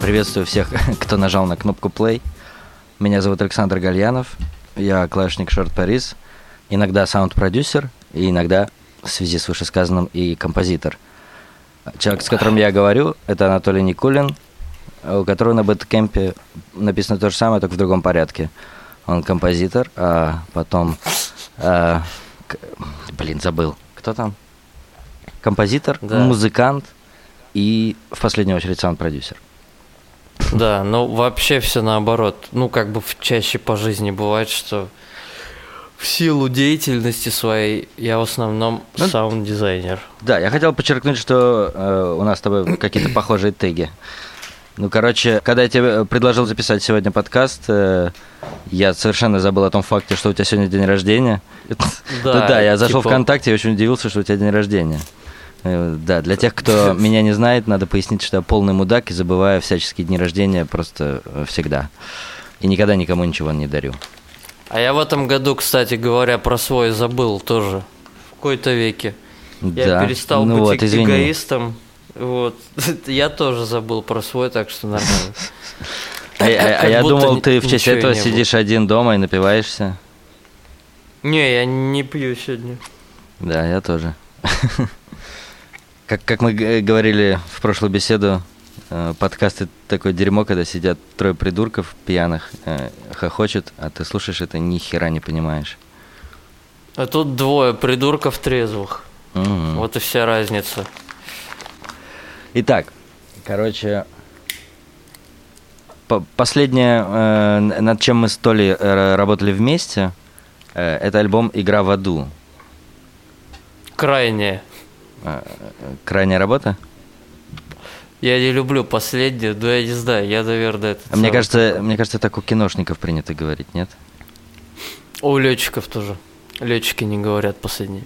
Приветствую всех, кто нажал на кнопку play. Меня зовут Александр Гальянов. Я клавишник Short Paris, иногда саунд-продюсер и иногда, в связи с вышесказанным, и композитор. Человек, с которым я говорю, это Анатолий Никулин, у которого на Бэткемпе написано то же самое, только в другом порядке. Он композитор, а потом... а, блин, забыл. Кто там? Композитор, Да. музыкант и, в последнюю очередь, саунд-продюсер. Да, ну вообще все наоборот. Ну, как бы чаще по жизни бывает, что в силу деятельности своей я в основном Ну, саунд-дизайнер. Да, я хотел подчеркнуть, что э, у нас с тобой какие-то похожие теги. Ну, короче, когда я тебе предложил записать сегодня подкаст, э, я совершенно забыл о том факте, что у тебя сегодня день рождения. Да, Ну да, я зашел типа- ВКонтакте и очень удивился, что у тебя день рождения. Э, Да, для тех, кто меня не знает, надо пояснить, что я полный мудак и забываю всяческие дни рождения просто э, всегда. И никогда никому ничего не дарю. А я в этом году, кстати говоря, про свой забыл тоже. В какой-то веке. Я Да. перестал ну быть вот, извини. эгоистом. Вот. Я тоже забыл про свой, так что нормально. А, я- а я думал, ты в честь этого было. сидишь один дома и напиваешься. Не, я не пью сегодня. Да, я тоже. Как, как мы говорили в прошлую беседу, э, подкасты такое дерьмо, когда сидят трое придурков пьяных, э, хохочут, а ты слушаешь это ни хера не понимаешь. А тут двое придурков трезвых. Мгм. Вот и вся разница. Итак, короче, по- последнее, э, над чем мы с Толей работали вместе, это альбом «Игра в аду». Крайнее. Э, Крайняя работа? Я не люблю последнее, но я не знаю, я, наверное, это... А мне кажется, такой. мне кажется, так у киношников принято говорить, нет? У летчиков тоже. Летчики не говорят последнее.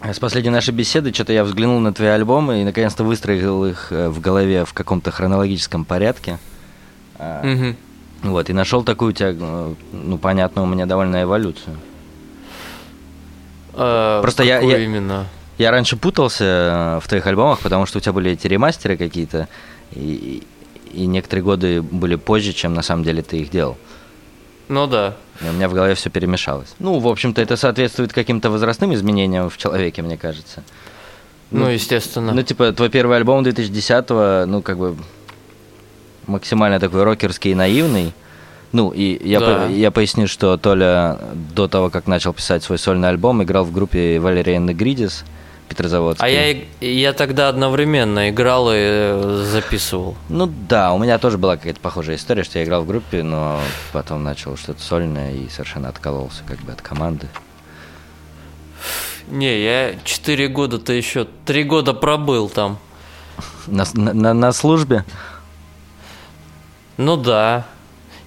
А С последней нашей беседы что-то я взглянул на твои альбомы и наконец-то выстроил их э, в голове в каком-то хронологическом порядке. А, Мгм. Вот, и нашел такую у тебя, э, ну, понятно, у меня довольно эволюцию. А, Просто я- я- именно? Я раньше путался э, в твоих альбомах, потому что у тебя были эти ремастеры какие-то, и, и некоторые годы были позже, чем на самом деле ты их делал. Ну да. И у меня в голове все перемешалось. Ну, в общем-то, это соответствует каким-то возрастным изменениям в человеке, мне кажется. Ну, естественно. Ну, типа, твой первый альбом 2010-го, ну, как бы, максимально такой рокерский и наивный. Ну, и я, Да. по- я поясню, что Толя до того, как начал писать свой сольный альбом, играл в группе Валерия Негридис, Петрозаводский. А я, я тогда одновременно играл и э, записывал. Ну да, у меня тоже была какая-то похожая история, что я играл в группе, но потом начал что-то сольное и совершенно откололся как бы от команды. Не, я 4 года-то еще, 3 года пробыл там. На- на- на службе? Ну да.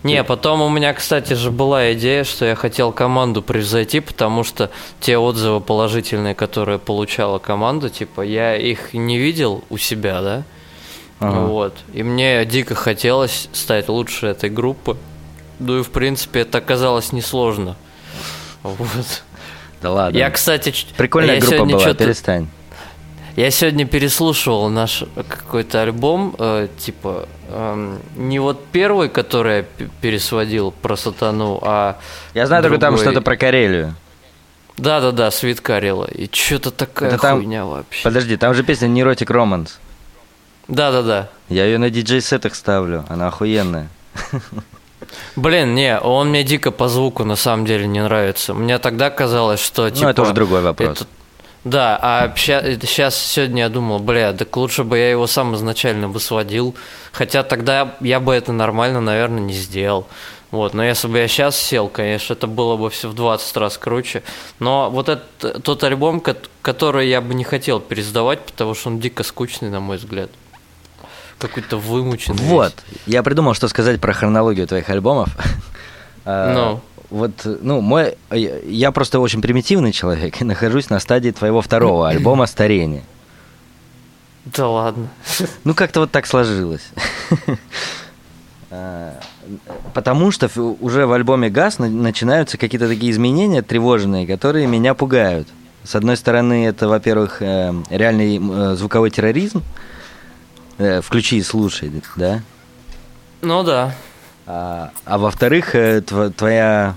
Не, потом у меня, кстати же, была идея, что я хотел команду превзойти, потому что те отзывы положительные, которые получала команда, типа, я их не видел у себя, да? Ага. Вот. И мне дико хотелось стать лучше этой группы. Ну и, в принципе, это оказалось несложно. Вот. Да ладно. Я, кстати... Прикольная я группа была, перестань. я сегодня переслушивал наш какой-то альбом, э, типа, не вот первый, который я пересводил про сатану, а... Я знаю только там другой. что-то про Карелию. Да-да-да, Свит Карела. И что-то такая Это там- хуйня вообще. Подожди, там же песня Neurotic Romance. Да-да-да. Я ее на диджей-сетах ставлю, она охуенная. Блин, не, он мне дико по звуку на самом деле не нравится. Мне тогда казалось, что типа... Ну, это уже другой вопрос. это- Да, а сейчас сегодня я думал, бля, так лучше бы я его сам изначально бы сводил. Хотя тогда я бы это нормально, наверное, не сделал. Вот, но если бы я сейчас сел, конечно, это было бы все в 20 раз круче. Но вот этот тот альбом, кот- который я бы не хотел пересдавать, потому что он дико скучный, на мой взгляд. Какой-то вымученный. весь. Вот, я придумал, что сказать про хронологию твоих альбомов. А, Ну. Вот, ну, мой, я- просто очень примитивный человек и нахожусь на стадии твоего второго альбома «Старение». Да ладно. Ну, как-то вот так сложилось. А, Потому что уже в альбоме «Газ» на- начинаются какие-то такие изменения тревожные, которые меня пугают. С одной стороны, это, во-первых, э, реальный э, звуковой терроризм. Э, Включи и слушай, да? Ну да. А, а во-вторых, э, тв- твоя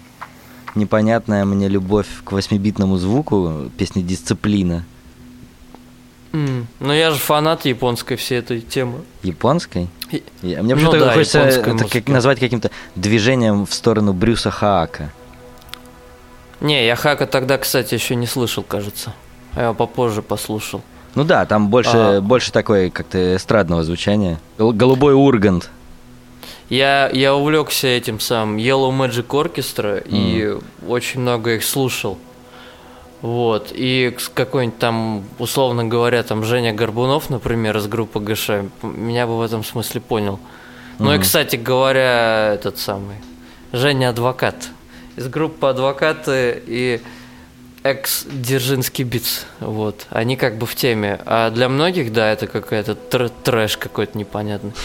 непонятная мне любовь к восьмибитному звуку, песни «Дисциплина», М, Ну я же фанат японской всей этой темы. японской. Я- Мне Ну да, хочется это как, назвать каким-то движением в сторону Брюса Хаака. Не, я Хака тогда, кстати, еще не слышал, кажется. Я его попозже послушал. Ну да, там больше, А. больше такой как-то эстрадного звучания. Гол- Голубой Ургант. Я, я увлекся этим самым Yellow Magic Orchestra и очень много их слушал. Вот. И какой-нибудь там, условно говоря, там Женя Горбунов, например, из группы ГШ, меня бы в этом смысле понял. Ну и, Мгм. кстати говоря, этот самый Женя Адвокат из группы Адвокаты и экс Дзержинский Битс. Вот. Они как бы в теме. А для многих, да, это какая-то тр- трэш какой-то непонятный.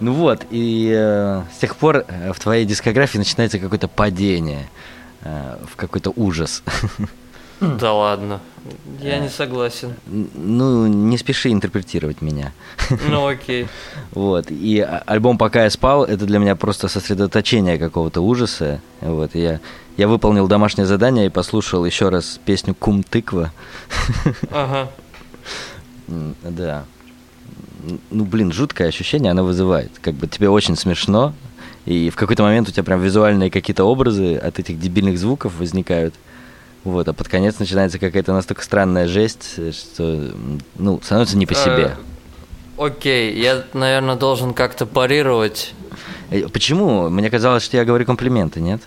Ну вот, и э, с тех пор э, в твоей дискографии начинается какое-то падение, э, в какой-то ужас. Да ладно. Я не согласен. Ну, не спеши интерпретировать меня. Ну окей. Вот, и а- альбом «Пока я спал» — это для меня просто сосредоточение какого-то ужаса. Вот, я, я выполнил домашнее задание и послушал еще раз песню «Кум тыква». Ага. Да. Ну, блин, жуткое ощущение она вызывает. Как бы тебе очень смешно, и в какой-то момент у тебя прям визуальные какие-то образы от этих дебильных звуков возникают. Вот, а под конец начинается какая-то настолько странная жесть, что, ну, становится не по себе. Э, Окей, я, наверное, должен как-то парировать. Э, Почему? Мне казалось, что я говорю комплименты, нет?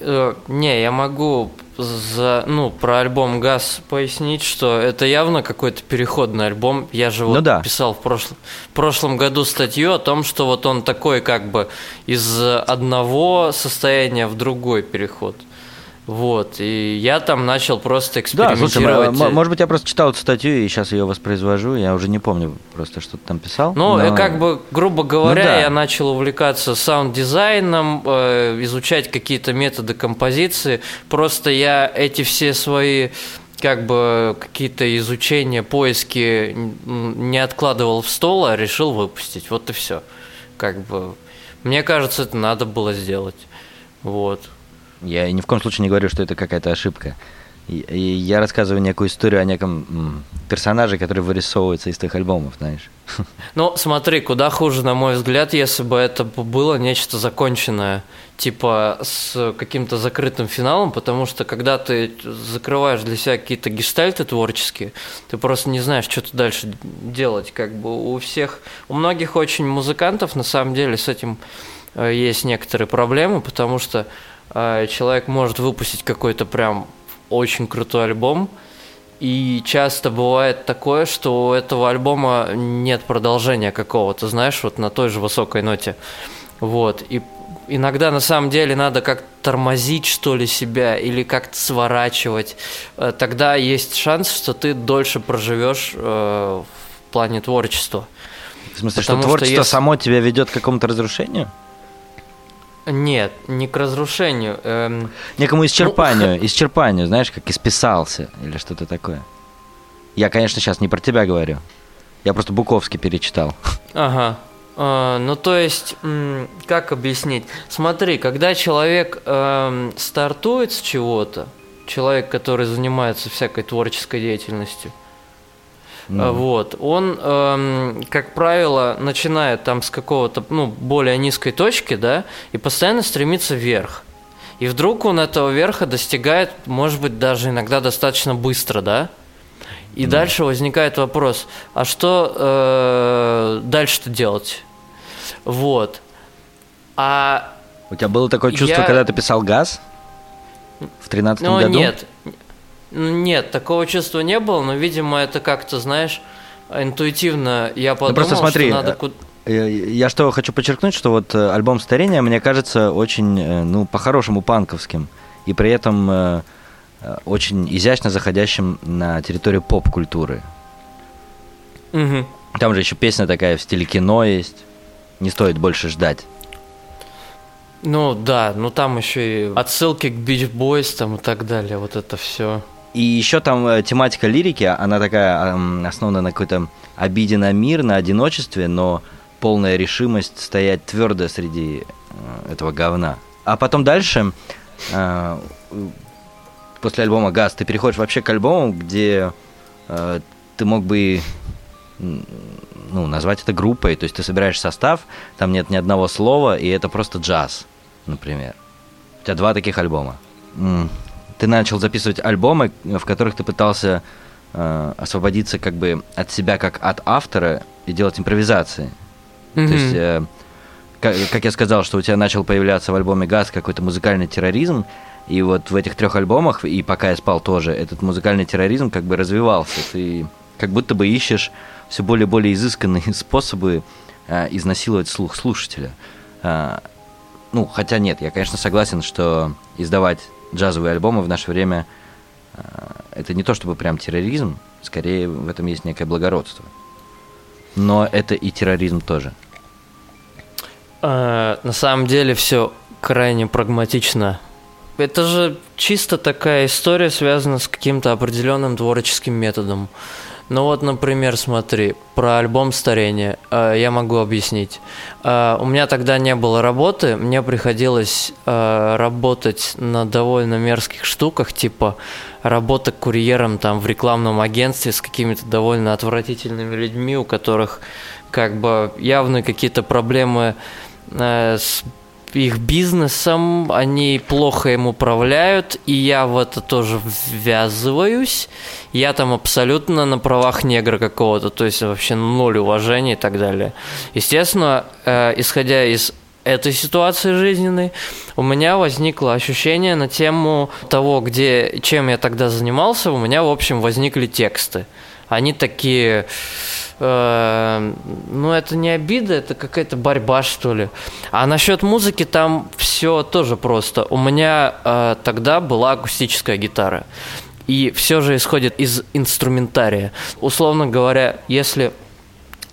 Э, Не, я могу за, ну, про альбом «Газ» пояснить, что это явно какой-то переходный альбом. Я же вот Ну да. писал в прошлом, в прошлом году статью о том, что вот он такой как бы из одного состояния в другой переход. Вот, и я там начал просто Да, слушай, экспериментировать. может быть, я просто читал эту статью и сейчас ее воспроизвожу. Я уже не помню просто, что ты там писал. Ну, но- э, как бы, грубо говоря, Ну да. я начал увлекаться саунд-дизайном, э, изучать какие-то методы композиции. Просто я эти все свои как бы какие-то изучения, поиски не откладывал в стол, а решил выпустить. Вот и все. Как бы, мне кажется, это надо было сделать. Вот. Я ни в коем случае не говорю, что это какая-то ошибка. И, я рассказываю некую историю о неком персонаже, который вырисовывается из твоих альбомов, знаешь. Ну, смотри, куда хуже, на мой взгляд, если бы это было нечто законченное, типа с каким-то закрытым финалом, потому что когда ты закрываешь для себя какие-то гештальты творческие, ты просто не знаешь, что ты дальше делать. Как бы у всех, у многих очень музыкантов на самом деле с этим э, есть некоторые проблемы, потому что человек может выпустить какой-то прям очень крутой альбом, и часто бывает такое, что у этого альбома нет продолжения какого-то, знаешь, вот на той же высокой ноте. Вот. И иногда на самом деле надо как-то тормозить, что ли, себя или как-то сворачивать. Э, Тогда есть шанс, что ты дольше проживешь э, в плане творчества. В смысле, Потому что что творчество если- само тебя ведет к какому-то разрушению? Нет, не к разрушению. эм, Некому исчерпанию, исчерпанию, знаешь, как исписался или что-то такое. Я, конечно, сейчас не про тебя говорю. Я просто Буковский перечитал. Ага. А, ну, то есть, как объяснить? Смотри, когда человек эм, стартует с чего-то, человек, который занимается всякой творческой деятельностью, А, вот, он, эм, как правило, начинает там с какого-то, ну, более низкой точки, да, и постоянно стремится вверх. И вдруг он этого верха достигает, может быть, даже иногда достаточно быстро, да? И дальше возникает вопрос, а что э, дальше-то делать? Вот. А У тебя было такое чувство, Я- когда ты писал «Газ» в тринадцатом ну году? нет, нет, такого чувства не было, но, видимо, это как-то, знаешь, интуитивно я подумал, просто смотри, что надо э, ку- Э, Я что хочу подчеркнуть, что вот э, альбом «Старение» мне кажется очень, ну, по-хорошему панковским. И при этом очень изящно заходящим на территорию поп-культуры. Мгм. Там же еще песня такая в стиле кино есть. Не стоит больше ждать. Ну да, ну там еще и отсылки к Beach Boys там и так далее, вот это все. И еще там э, тематика лирики, она такая основана на какой-то обиде на мир, на одиночестве, но полная решимость стоять твердо среди э, этого говна. А потом дальше, э, после альбома «Газ», ты переходишь вообще к альбому, где ты мог бы ну, назвать это группой. То есть ты собираешь состав, там нет ни одного слова, и это просто джаз, например. У тебя два таких альбома. Ты начал записывать альбомы, в которых ты пытался э, освободиться как бы от себя как от автора и делать импровизации. Mm-hmm. То есть, э, как, как я сказал, что у тебя начал появляться в альбоме «Газ» какой-то музыкальный терроризм, и вот в этих трех альбомах, и пока я спал тоже, этот музыкальный терроризм как бы развивался. Ты как будто бы ищешь все более и более изысканные способы э, изнасиловать слух слушателя. Э, ну, хотя нет, я, конечно, согласен, что издавать джазовые альбомы в наше время э, это не то чтобы прям терроризм, скорее в этом есть некое благородство. Но это и терроризм тоже. А, на самом деле все крайне прагматично. Это же чисто такая история, связана с каким-то определенным творческим методом. Ну вот, например, смотри, про альбом старения э, я могу объяснить. Э, у меня тогда не было работы, мне приходилось э, работать на довольно мерзких штуках, типа работа курьером там в рекламном агентстве с какими-то довольно отвратительными людьми, у которых как бы явно какие-то проблемы э, с их бизнесом, они плохо им управляют, и я в это тоже ввязываюсь. Я там абсолютно на правах негра какого-то, то есть вообще ноль уважения и так далее. Естественно, э, исходя из этой ситуации жизненной, у меня возникло ощущение на тему того, где, чем я тогда занимался, у меня, в общем, возникли тексты. Они такие э, ну, это не обида, это какая-то борьба, что ли. А насчет музыки там все тоже просто. У меня э, тогда была акустическая гитара. И все же исходит из инструментария. Условно говоря, если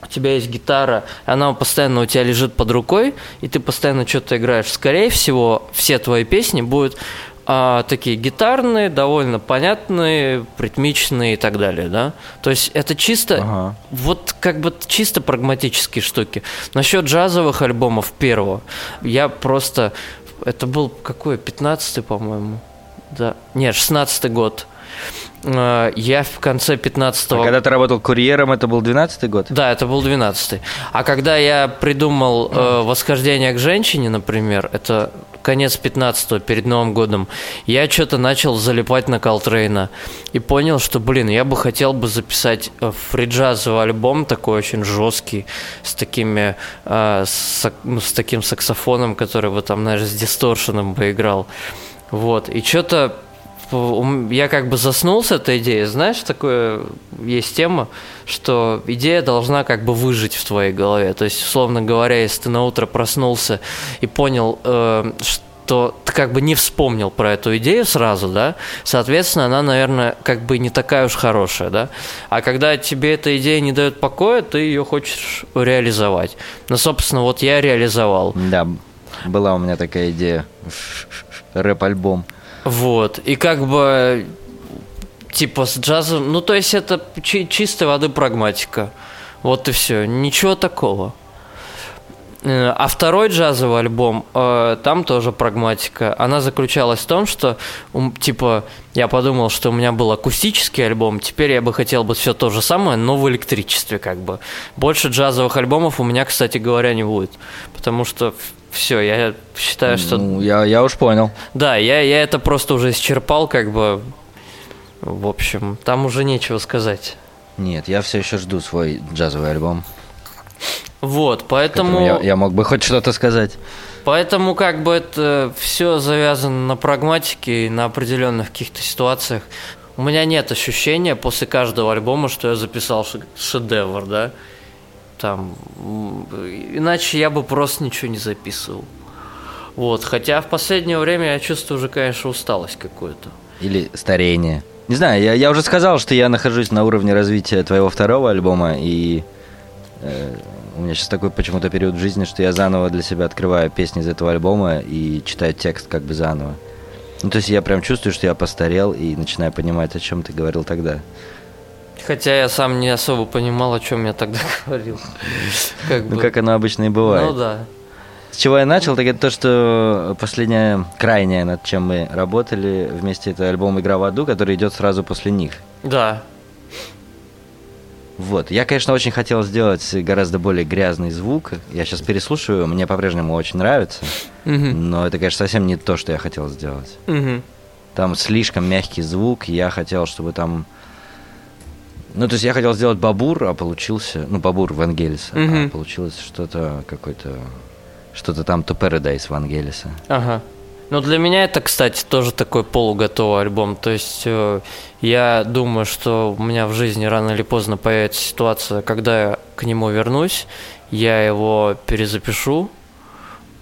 у тебя есть гитара, она постоянно у тебя лежит под рукой, и ты постоянно что-то играешь, скорее всего, все твои песни будут а, такие гитарные, довольно понятные, ритмичные и так далее, да. То есть это чисто, ага. вот как бы чисто прагматические штуки. Насчет джазовых альбомов первого, я просто, это был какой, 15-й, по-моему, да, нет, 16-й год. А, я в конце 15-го... А когда ты работал курьером, это был 12-й год? Да, это был 12-й. А когда я придумал э, «Восхождение к женщине», например, это конец 15-го, перед Новым годом, я что-то начал залипать на Колтрейна и понял, что, блин, я бы хотел бы записать э, фриджазовый альбом такой очень жесткий, с такими, э, с, ну, с таким саксофоном, который бы там, знаешь, с дисторшеном бы играл. Вот, и что-то я как бы заснул с этой идеей. Знаешь, такое есть тема, что идея должна как бы выжить в твоей голове. То есть, условно говоря, если ты на утро проснулся и понял, э, что ты как бы не вспомнил про эту идею сразу, да, соответственно, она, наверное, как бы не такая уж хорошая, да. А когда тебе эта идея не дает покоя, ты ее хочешь реализовать. Ну, собственно, вот я реализовал. Да, была у меня такая идея. Рэп-альбом. Вот. И как бы типа с джазом, ну то есть это чи- чистой воды прагматика. Вот и все. Ничего такого. Э, а второй джазовый альбом, э, там тоже прагматика. Она заключалась в том, что, типа, я подумал, что у меня был акустический альбом, теперь я бы хотел бы все то же самое, но в электричестве, как бы. Больше джазовых альбомов у меня, кстати говоря, не будет. Потому что все, я считаю, что... Ну, я, я уж понял. Да, я, я это просто уже исчерпал, как бы... В общем, там уже нечего сказать. Нет, я все еще жду свой джазовый альбом. Вот, поэтому... Я, я мог бы хоть что-то сказать. Поэтому как бы это все завязано на прагматике и на определенных каких-то ситуациях. У меня нет ощущения после каждого альбома, что я записал шедевр, да там, иначе я бы просто ничего не записывал. Вот, хотя в последнее время я чувствую уже, конечно, усталость какую-то. Или старение. Не знаю, я, я уже сказал, что я нахожусь на уровне развития твоего второго альбома, и э, у меня сейчас такой почему-то период в жизни, что я заново для себя открываю песни из этого альбома и читаю текст как бы заново. Ну, то есть я прям чувствую, что я постарел и начинаю понимать, о чем ты говорил тогда. Хотя я сам не особо понимал, о чем я тогда говорил. Как ну, бы. как оно обычно и бывает. Ну да. С чего я начал, так это то, что последняя крайняя, над чем мы работали вместе, это альбом «Игра в аду», который идет сразу после них. Да. Вот. Я, конечно, очень хотел сделать гораздо более грязный звук. Я сейчас переслушиваю, мне по-прежнему очень нравится. Угу. Но это, конечно, совсем не то, что я хотел сделать. Угу. Там слишком мягкий звук. Я хотел, чтобы там... Ну, то есть я хотел сделать бабур, а получился... Ну, бабур Вангелиса. Угу. А получилось что-то какой-то... Что-то там то Paradise Вангелиса. Ага. Ну, для меня это, кстати, тоже такой полуготовый альбом. То есть э, я думаю, что у меня в жизни рано или поздно появится ситуация, когда я к нему вернусь, я его перезапишу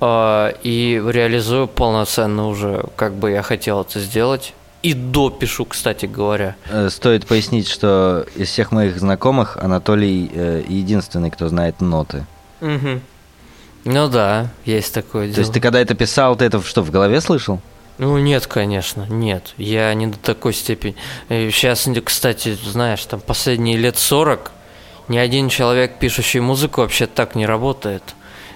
э, и реализую полноценно уже, как бы я хотел это сделать. И допишу, кстати говоря. Э, стоит пояснить, что из всех моих знакомых Анатолий э, единственный, кто знает ноты. Угу. Ну да, есть такое дело. То есть ты когда это писал, ты это что, в голове слышал? Ну нет, конечно, нет. Я не до такой степени. Сейчас, кстати, знаешь, там последние лет 40 ни один человек, пишущий музыку, вообще так не работает.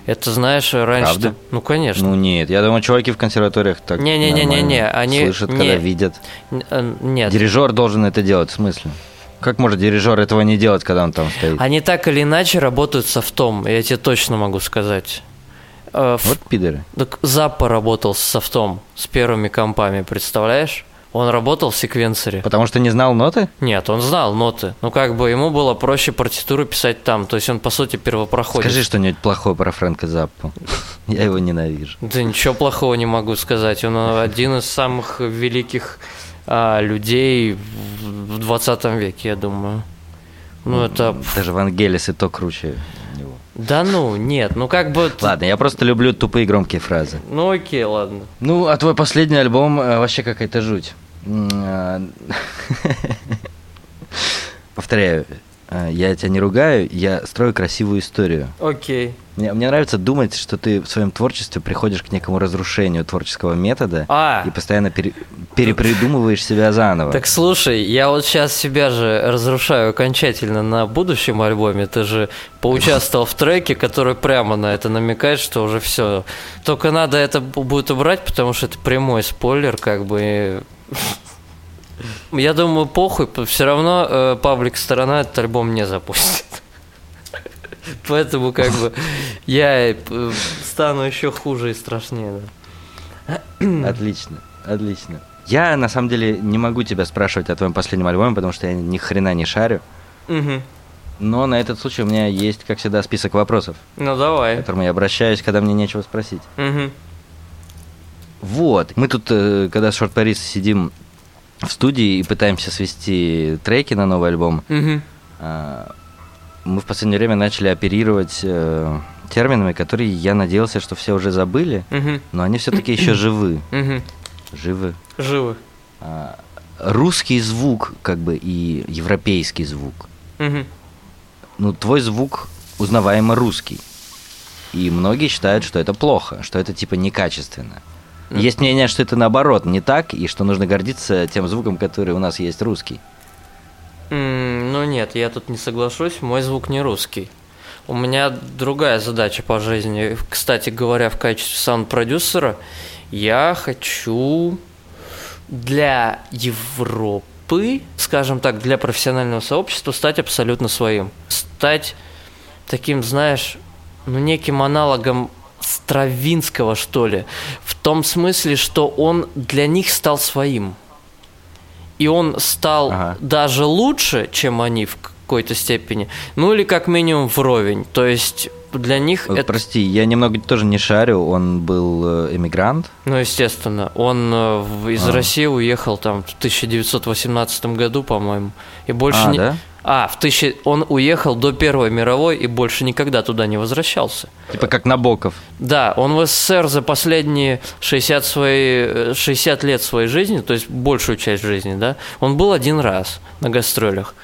Это знаешь, раньше. Правда? Ну конечно. Ну нет, я думаю, чуваки в консерваториях так не, не, не, не, не, они слышат, не, когда видят. Э, нет. Дирижер должен это делать, в смысле? Как может дирижер этого не делать, когда он там стоит? Они так или иначе работают софтом, я тебе точно могу сказать. Э, вот пидоры. Так Заппа работал с софтом, с первыми компами, представляешь? Он работал в секвенсоре. Потому что не знал ноты? Нет, он знал ноты. Ну, как бы ему было проще партитуру писать там. То есть он, по сути, первопроходец. Скажи что-нибудь плохое про Фрэнка Заппу. Я его ненавижу. Да ничего плохого не могу сказать. Он один из самых великих а, людей в 20 веке, я думаю. Ну, это... Даже Вангелис и то круче него. Да ну, нет, ну как бы... Ладно, я просто люблю тупые громкие фразы. Ну окей, ладно. Ну, а твой последний альбом э, вообще какая-то жуть. А, Повторяю, э, я тебя не ругаю, я строю красивую историю. Окей. Мне, мне нравится думать, что ты в своем творчестве приходишь к некому разрушению творческого метода а. и постоянно пере, перепридумываешь себя заново. Так слушай, я вот сейчас себя же разрушаю окончательно на будущем альбоме. Ты же поучаствовал в треке, который прямо на это намекает, что уже все. Только надо это будет убрать, потому что это прямой спойлер, как бы. Я думаю, похуй, все равно э, паблик сторона этот альбом не запустит. Поэтому как бы я э, стану еще хуже и страшнее. Да. Отлично, отлично. Я на самом деле не могу тебя спрашивать о твоем последнем альбоме, потому что я ни хрена не шарю. Угу. Но на этот случай у меня есть, как всегда, список вопросов. Ну давай. К которым я обращаюсь, когда мне нечего спросить. Угу. Вот. Мы тут, э, когда с Short Paris сидим в студии и пытаемся свести треки на новый альбом, угу мы в последнее время начали оперировать э, терминами, которые я надеялся, что все уже забыли, угу. но они все-таки еще живы. Угу. Живы. Живы. А, русский звук, как бы, и европейский звук. Угу. Ну, твой звук узнаваемо русский. И многие считают, что это плохо, что это типа некачественно. Есть мнение, что это наоборот не так, и что нужно гордиться тем звуком, который у нас есть русский. Ну нет, я тут не соглашусь, мой звук не русский. У меня другая задача по жизни. Кстати говоря, в качестве саунд-продюсера я хочу для Европы, скажем так, для профессионального сообщества стать абсолютно своим. Стать таким, знаешь, ну, неким аналогом Стравинского, что ли. В том смысле, что он для них стал своим и он стал ага. даже лучше, чем они в какой-то степени, ну или как минимум вровень. То есть для них вот, это... Прости, я немного тоже не шарю, он был э, эмигрант? Ну, естественно. Он э, из а. России уехал там в 1918 году, по-моему. И больше а, не... Да? А, в тысячи... он уехал до Первой мировой и больше никогда туда не возвращался. Типа как Набоков. Да, он в СССР за последние 60, свои... 60 лет своей жизни, то есть большую часть жизни, да, он был один раз на гастролях.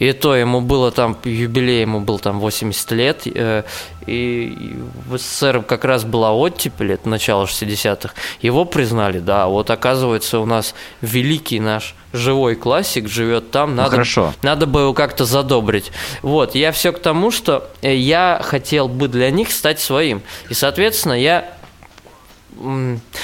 И то ему было там, юбилей ему был там 80 лет, э, и в СССР как раз была оттепель, это начало 60-х, его признали, да, вот оказывается у нас великий наш живой классик живет там, Ну, надо, хорошо. надо бы его как-то задобрить. Вот, я все к тому, что э, я хотел бы для них стать своим. И, соответственно, я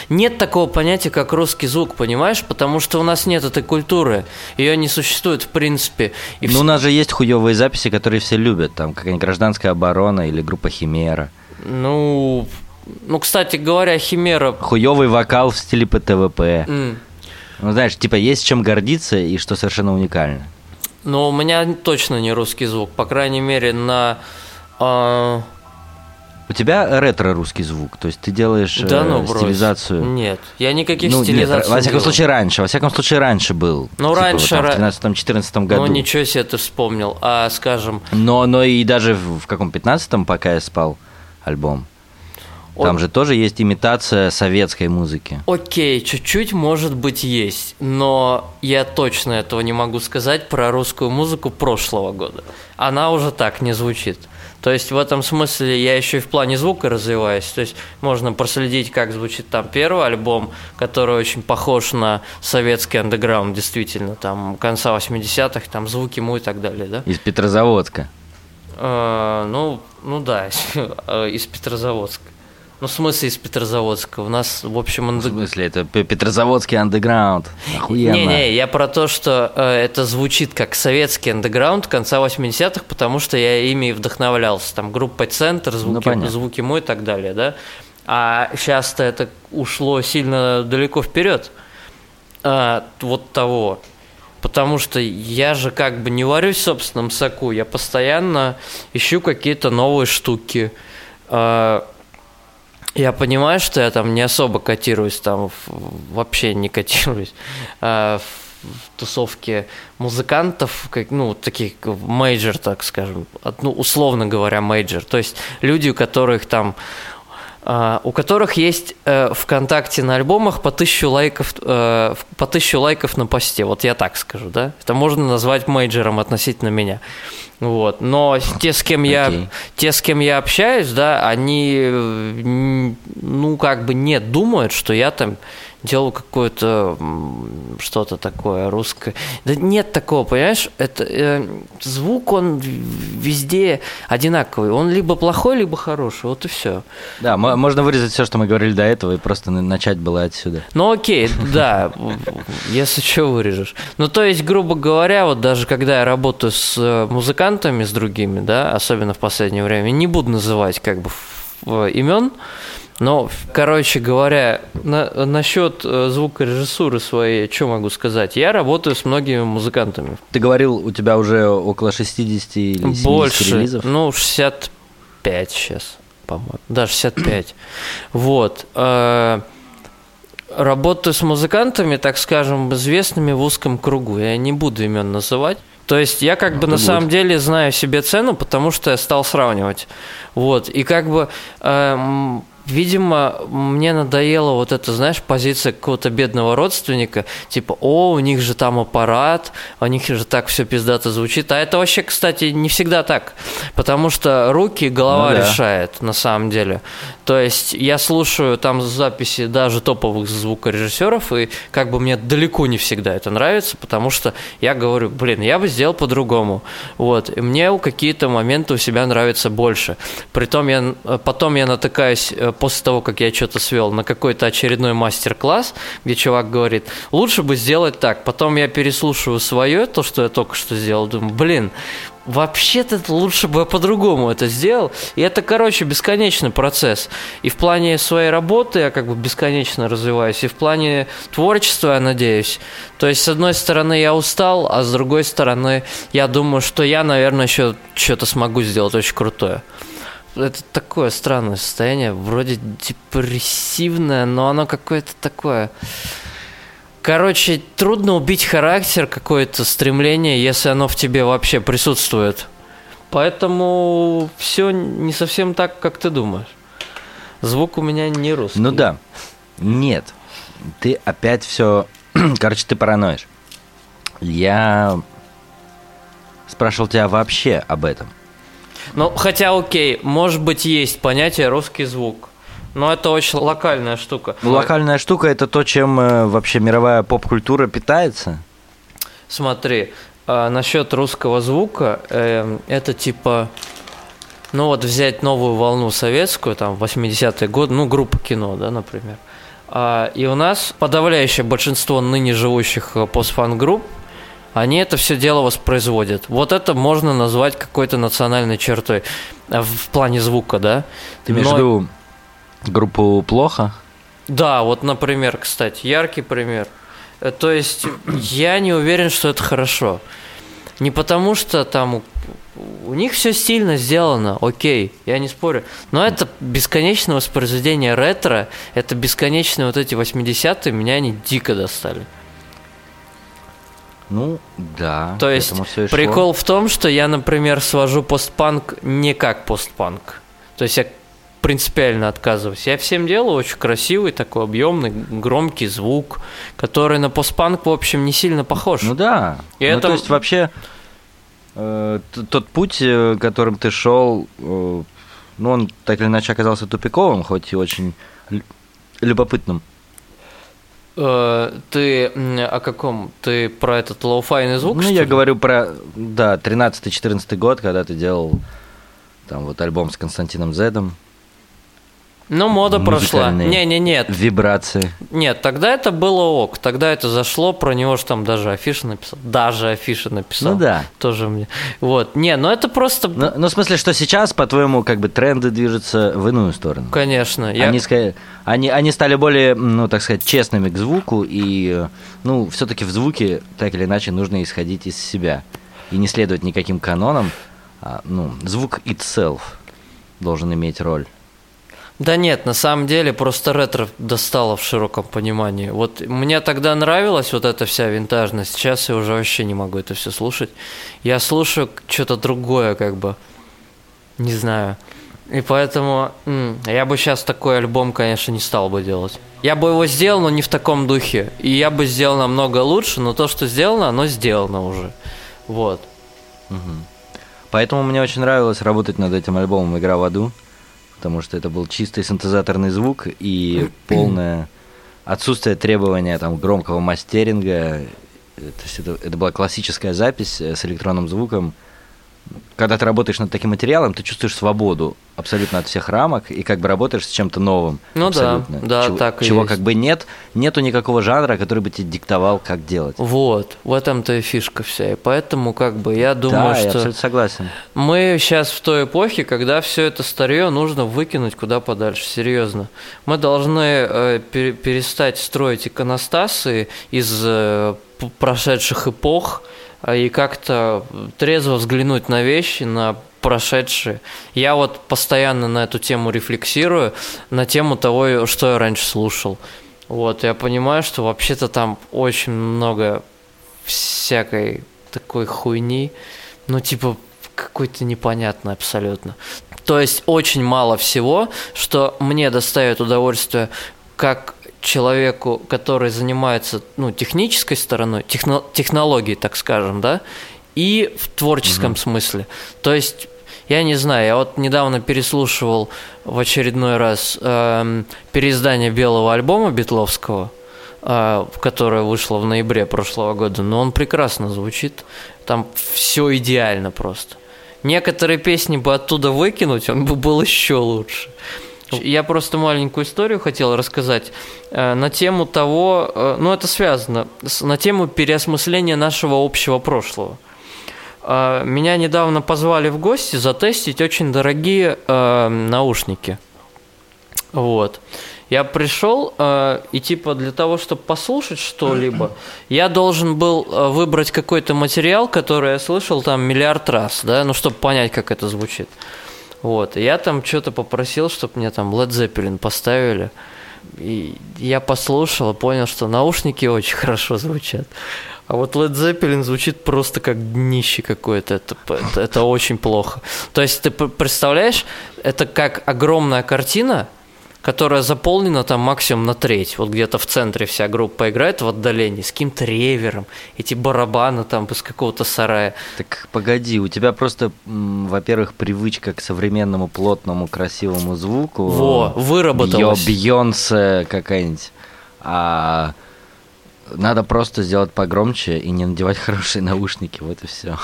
нет такого понятия, как русский звук, понимаешь? Потому что у нас нет этой культуры. Ее не существует в принципе. И Ну, вс- у нас же есть хуевые записи, которые все любят. Там какая-нибудь гражданская оборона или группа Химера. ну, ну, кстати говоря, Химера... Хуевый вокал в стиле ПТВП. м, Ну, знаешь, типа, есть чем гордиться и что совершенно уникально. Но у меня точно не русский звук. По крайней мере, на... а, У тебя ретро-русский звук, то есть ты делаешь да э, ну, брось. стилизацию. Нет, я никаких Ну, нет, стилизаций во не всяком делал. случае, раньше. Во всяком случае, раньше был. Ну, Типа, раньше, вот там, в 13-14 году. Ну, ничего себе ты вспомнил. А, скажем, Но, но и даже в, в каком 15-м, пока я спал, альбом. Там же тоже есть имитация советской музыки. Окей, чуть-чуть, может быть, есть, но я точно этого не могу сказать про русскую музыку прошлого года. Она уже так не звучит. То есть в этом смысле я еще и в плане звука развиваюсь. То есть можно проследить, как звучит там первый альбом, который очень похож на советский андеграунд, действительно, там конца 80-х, там звуки му и так далее, да? Из Петрозаводска. Э, ну, ну да, из Петрозаводска. Ну, в смысле из Петрозаводска? У нас, в общем, В андеграунд. смысле, это Пе- Петрозаводский андеграунд. Охуенно. Не-не, я про то, что э, это звучит как советский андеграунд конца 80-х, потому что я ими вдохновлялся. Там группа «Центр», Ну, звуки, понятно. звуки мой и так далее, да? А сейчас-то это ушло сильно далеко вперед. А, вот того. Потому что я же как бы не варюсь в собственном соку, я постоянно ищу какие-то новые штуки. А, я понимаю, что я там не особо котируюсь, там вообще не котируюсь а, в, тусовке музыкантов, как, ну, таких major, так скажем, ну, условно говоря, major. То есть люди, у которых там у которых есть э, ВКонтакте на альбомах по тысячу лайков, э, по тысячу лайков на посте. Вот я так скажу, да? Это можно назвать major ом относительно меня. Вот. Но те, с кем я, Окей. те, с кем я общаюсь, да, они, ну, как бы не думают, что я там делаю какое-то что-то такое русское. Да нет такого, понимаешь? Это э, звук он везде одинаковый. Он либо плохой, либо хороший. Вот и все. Да, мо- можно вырезать все, что мы говорили до этого, и просто на- начать было отсюда. Ну окей, да, если что вырежешь. Ну то есть, грубо говоря, вот даже когда я работаю с э, музыкантами, с другими, да, особенно в последнее время, не буду называть как бы ф- имен, но, короче говоря, на, насчет э, звукорежиссуры своей, что могу сказать? Я работаю с многими музыкантами. Ты говорил, у тебя уже около 60 или 70 Больше, релизов. ну, 65 сейчас, по-моему. Да, 65. Вот. э, Работаю с музыкантами, так скажем, известными в узком кругу. Я не буду имен называть. То есть я как бы это на будет. самом деле знаю себе цену, потому что я стал сравнивать. Вот. И как бы, эм, видимо, мне надоела вот эта, знаешь, позиция какого-то бедного родственника. Типа, о, у них же там аппарат, у них же так все пиздато звучит. А это вообще, кстати, не всегда так. Потому что руки, голова Ну да. решает на самом деле. То есть я слушаю там записи даже топовых звукорежиссеров, и как бы мне далеко не всегда это нравится, потому что я говорю, блин, я бы сделал по-другому. Вот. И мне какие-то моменты у себя нравятся больше. Притом я э, потом я натыкаюсь э, после того, как я что-то свел на какой-то очередной мастер-класс, где чувак говорит, лучше бы сделать так. Потом я переслушиваю свое, то, что я только что сделал, думаю, блин, Вообще-то лучше бы я по-другому это сделал. И это, короче, бесконечный процесс. И в плане своей работы я как бы бесконечно развиваюсь, и в плане творчества, я надеюсь. То есть, с одной стороны, я устал, а с другой стороны, я думаю, что я, наверное, еще что-то смогу сделать очень крутое. Это такое странное состояние, вроде депрессивное, но оно какое-то такое... Короче, трудно убить характер, какое-то стремление, если оно в тебе вообще присутствует. Поэтому все не совсем так, как ты думаешь. Звук у меня не русский. Ну да. Нет. Ты опять все... Короче, ты параноишь. Я спрашивал тебя вообще об этом. Ну, хотя, окей, может быть, есть понятие русский звук. Но это очень локальная штука. Ну, локальная штука это то, чем э, вообще мировая поп-культура питается. Смотри, а, насчет русского звука, э, это типа, ну вот взять новую волну советскую, там, 80-е годы, ну, группа кино, да, например. А, и у нас подавляющее большинство ныне живущих э, постфан-групп, они это все дело воспроизводят. Вот это можно назвать какой-то национальной чертой э, в плане звука, да? Ты имеешь в Но- виду группу «Плохо»? Да, вот, например, кстати, яркий пример. Э, То есть я не уверен, что это хорошо. Не потому что там у, у них все стильно сделано, окей, я не спорю. Но это бесконечное воспроизведение ретро, это бесконечные вот эти 80-е, меня они дико достали. Ну, да. То есть прикол в том, что я, например, свожу постпанк не как постпанк. То есть я принципиально отказываюсь. Я всем делаю очень красивый, такой объемный, громкий звук, который на постпанк, в общем, не сильно похож. Ну да. И ну, это- то есть вообще э, тот путь, э, которым ты шел, э, ну, он так или иначе оказался тупиковым, хоть и очень лю- любопытным. Э, ты о каком? Ты про этот lo-fi йный звук? ну, я ли? говорю про, да, 13-14 год, когда ты делал там вот альбом с Константином Зедом, Ну, мода прошла. музыкальные Не-не-не, вибрации. нет, тогда это было ок, тогда это зашло, про него же там даже афиша написал, даже афиша написал. Ну да. Тоже мне. Вот, не, ну это просто, Ну, ну, в смысле, что сейчас, по-твоему, как бы тренды движутся в иную сторону? конечно, я... Они, они, они стали более, ну, так сказать, честными к звуку, и, ну, все-таки в звуке, так или иначе, нужно исходить из себя и не следовать никаким канонам. А, ну, звук itself должен иметь роль. Да нет, на самом деле просто ретро достало в широком понимании. Вот мне тогда нравилась вот эта вся винтажность, сейчас я уже вообще не могу это все слушать. Я слушаю что-то другое, как бы, не знаю. И поэтому м, я бы сейчас такой альбом, конечно, не стал бы делать. Я бы его сделал, но не в таком духе. И я бы сделал намного лучше, но то, что сделано, оно сделано уже. Вот. Поэтому мне очень нравилось работать над этим альбомом «Игра в аду», потому что это был чистый синтезаторный звук и полное отсутствие требования там, громкого мастеринга. То есть это, это была классическая запись э, с электронным звуком. Когда ты работаешь над таким материалом, ты чувствуешь свободу абсолютно от всех рамок и как бы работаешь с чем-то новым. Ну да, абсолютно. да, чего, так Чего есть. как бы нет, нету никакого жанра, который бы тебе диктовал, как делать. Вот, в этом-то и фишка вся. И поэтому, как бы, я думаю, да, я что... абсолютно согласен. Мы сейчас в той эпохе, когда все это старье нужно выкинуть куда подальше, серьезно. Мы должны э, пере- перестать строить иконостасы из э, прошедших эпох и как-то трезво взглянуть на вещи, на прошедшие. Я вот постоянно на эту тему рефлексирую, на тему того, что я раньше слушал. Вот, я понимаю, что вообще-то там очень много всякой такой хуйни, ну, типа, какой-то непонятный абсолютно. То есть очень мало всего, что мне доставит удовольствие как человеку, который занимается ну, технической стороной, техно- технологией, так скажем, да, и в творческом смысле. То есть, я не знаю, я вот недавно переслушивал в очередной раз эм, переиздание белого альбома Битловского, а, которое вышло в ноябре прошлого года, но он прекрасно звучит. Там все идеально просто. Некоторые песни бы оттуда выкинуть, он бы был еще лучше. Я просто маленькую историю хотел рассказать э, на тему того, э, ну это связано, на тему переосмысления нашего общего прошлого. Э, Меня недавно позвали в гости затестить очень дорогие наушники. Вот. Я пришел, э, и типа для того, чтобы послушать что-либо, я должен был выбрать какой-то материал, который я слышал там миллиард раз, да, ну, чтобы понять, как это звучит. Вот. Я там что-то попросил, чтобы мне там Led Zeppelin поставили. И я послушал и понял, что наушники очень хорошо звучат. А вот Led Zeppelin звучит просто как днище какое-то. Это, это, это очень плохо. То есть ты представляешь, это как огромная картина, которая заполнена там максимум на треть. Вот где-то в центре вся группа играет в отдалении с каким-то ревером. Эти барабаны там из какого-то сарая. Так погоди, у тебя просто, во-первых, привычка к современному, плотному, красивому звуку. Во, выработалась. Бьонсе какая-нибудь. А надо просто сделать погромче и не надевать хорошие наушники, вот и все.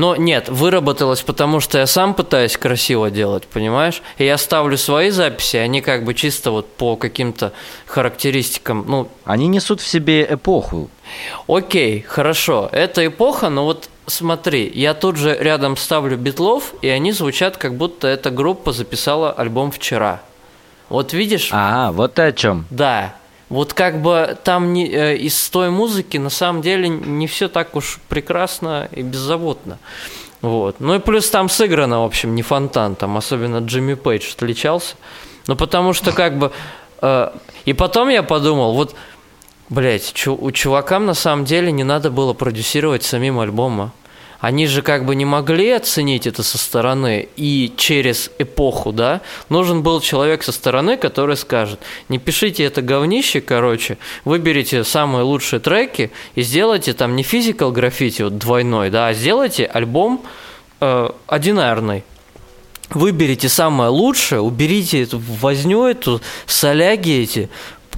Но нет, выработалось, потому что я сам пытаюсь красиво делать, понимаешь? И я ставлю свои записи, они как бы чисто вот по каким-то характеристикам, ну... Они несут в себе эпоху. Окей, хорошо, это эпоха, но вот смотри, я тут же рядом ставлю битлов, и они звучат, как будто эта группа записала альбом вчера. Вот видишь? А, вот ты о чем. Да, вот как бы там не, э, из той музыки на самом деле не все так уж прекрасно и беззаботно. Вот. Ну и плюс там сыграно, в общем, не фонтан, там особенно Джимми Пейдж отличался. Ну потому что как бы... Э, и потом я подумал, вот, блядь, чу, у чувакам на самом деле не надо было продюсировать самим альбома они же как бы не могли оценить это со стороны и через эпоху, да, нужен был человек со стороны, который скажет, не пишите это говнище, короче, выберите самые лучшие треки и сделайте там не физикал граффити вот двойной, да, а сделайте альбом э, одинарный, выберите самое лучшее, уберите эту возню, эту соляги эти,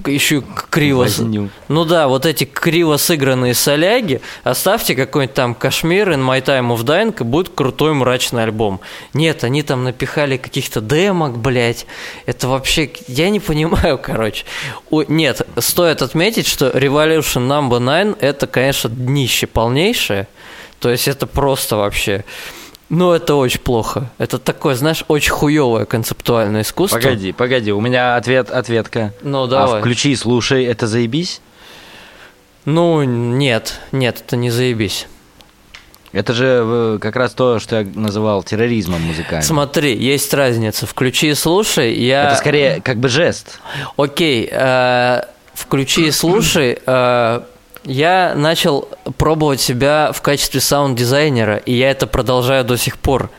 еще криво... Возню. Ну да, вот эти криво сыгранные соляги, оставьте какой-нибудь там Кашмир in My Time of Dying, и будет крутой мрачный альбом. Нет, они там напихали каких-то демок, блядь. Это вообще... Я не понимаю, короче. О, нет, стоит отметить, что Revolution Number 9 это, конечно, днище полнейшее. То есть это просто вообще... Ну, это очень плохо. Это такое, знаешь, очень хуевое концептуальное искусство. Погоди, погоди, у меня ответ, ответка. Ну, давай. А включи и слушай, это заебись? Ну, нет, нет, это не заебись. Это же э, как раз то, что я называл терроризмом музыкальным. Смотри, есть разница. Включи и слушай, я... Это скорее как бы жест. Окей, э, включи и слушай, э, я начал пробовать себя в качестве саунд-дизайнера, и я это продолжаю до сих пор.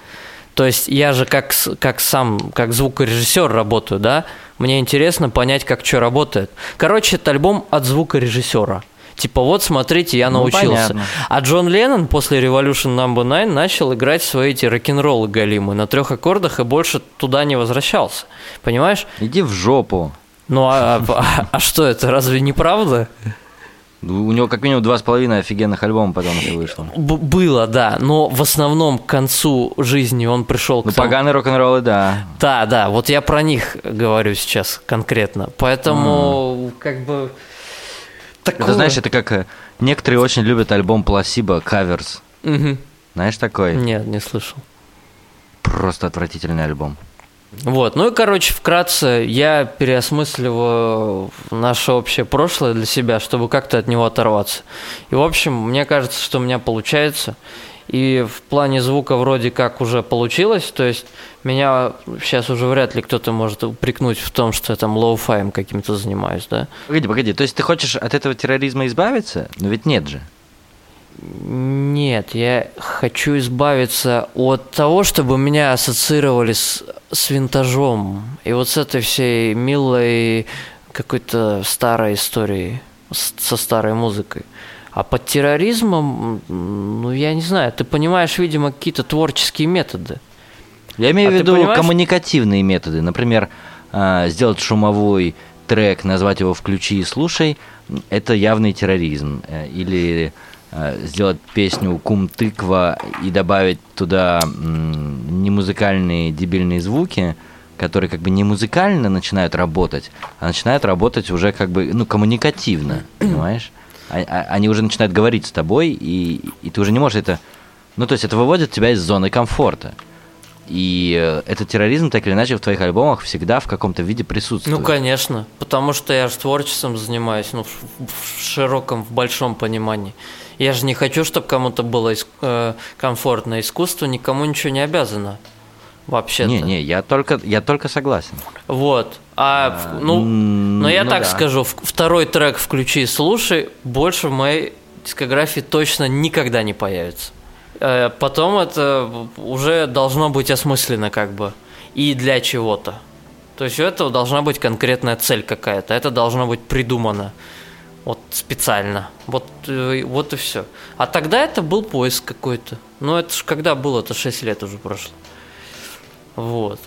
То есть я же как, как сам, как звукорежиссер работаю, да? Мне интересно понять, как что работает. Короче, это альбом от звукорежиссера. Типа, вот, смотрите, я ну, научился. Ну, а Джон Леннон после Revolution No. 9 начал играть свои эти рок-н-роллы галимы на трех аккордах и больше туда не возвращался. Понимаешь? Иди в жопу. Ну, а, а, а что это, разве не правда? У него как минимум два с половиной офигенных альбома потом еще вышло. Б- было, да, но в основном к концу жизни он пришел к... Ну, тому... поганые рок-н-роллы, да. Да, да, вот я про них говорю сейчас конкретно. Поэтому, mm. как бы... Такое... Это, знаешь, это как... Э, некоторые очень любят альбом Пласиба, Каверс. Угу. Знаешь такой? Нет, не слышал. Просто отвратительный альбом. Вот, ну и, короче, вкратце, я переосмысливаю наше общее прошлое для себя, чтобы как-то от него оторваться. И, в общем, мне кажется, что у меня получается. И в плане звука вроде как уже получилось, то есть меня сейчас уже вряд ли кто-то может упрекнуть в том, что я там lo-fi ем каким-то занимаюсь, да? Погоди, погоди, то есть ты хочешь от этого терроризма избавиться? Но ведь нет же. Нет, я хочу избавиться от того, чтобы меня ассоциировали с, с винтажом. И вот с этой всей милой какой-то старой историей, со старой музыкой. А под терроризмом, ну, я не знаю, ты понимаешь, видимо, какие-то творческие методы. Я имею а в виду понимаешь? коммуникативные методы. Например, а, сделать шумовой трек, назвать его «Включи и слушай» – это явный терроризм. Э, или сделать песню «Кум тыква» и добавить туда не музыкальные дебильные звуки, которые как бы не музыкально начинают работать, а начинают работать уже как бы, ну, коммуникативно, понимаешь? А, а, они уже начинают говорить с тобой, и, и ты уже не можешь это... Ну, то есть это выводит тебя из зоны комфорта. И э, этот терроризм, так или иначе, в твоих альбомах всегда в каком-то виде присутствует. Ну, конечно, потому что я же творчеством занимаюсь, ну, в широком, в большом понимании. Я же не хочу, чтобы кому-то было иск- э, комфортно. Искусство никому ничего не обязано. Вообще-то. Не, не, я только, я только согласен. Вот. А, а ну, но я ну так да. скажу, второй трек включи и слушай, больше в моей дискографии точно никогда не появится. Э, потом это уже должно быть осмысленно как бы и для чего-то. То есть у этого должна быть конкретная цель какая-то, это должно быть придумано. Вот специально. Вот, э, вот и все. А тогда это был поиск какой-то. Ну, это же когда было, это 6 лет уже прошло. Вот.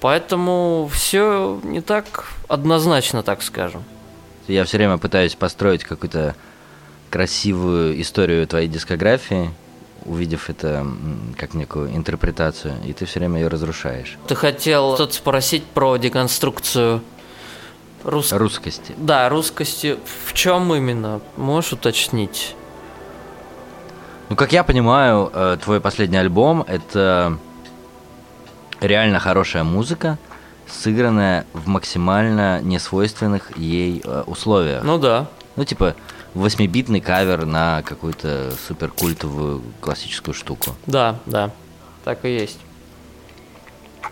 Поэтому все не так однозначно, так скажем. Я все время пытаюсь построить какую-то красивую историю твоей дискографии, увидев это как некую интерпретацию, и ты все время ее разрушаешь. Ты хотел что-то спросить про деконструкцию Рус... русскости. Да, русскости. В чем именно? Можешь уточнить? Ну, как я понимаю, э, твой последний альбом это реально хорошая музыка, сыгранная в максимально несвойственных ей э, условиях. Ну да. Ну, типа, восьмибитный кавер на какую-то суперкультовую классическую штуку. Да, да, так и есть.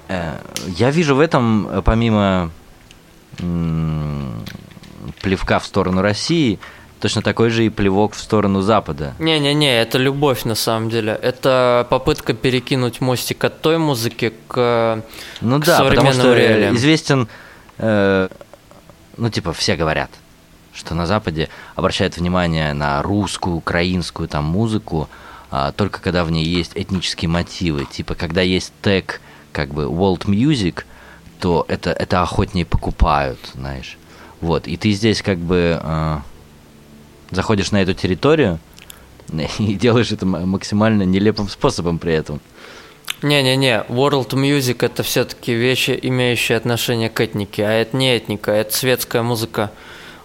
Э, я вижу в этом, помимо плевка в сторону России, точно такой же и плевок в сторону Запада. Не-не-не, это любовь на самом деле. Это попытка перекинуть мостик от той музыки к, ну к да, современным потому что реалиям. известен, э, ну типа все говорят, что на Западе обращают внимание на русскую, украинскую там музыку, а, только когда в ней есть этнические мотивы. Типа когда есть тег как бы world music, то это, это охотнее покупают, знаешь. Вот, и ты здесь как бы э, заходишь на эту территорию и делаешь это максимально нелепым способом при этом. Не-не-не, World Music это все-таки вещи, имеющие отношение к этнике, а это не этника, это светская музыка,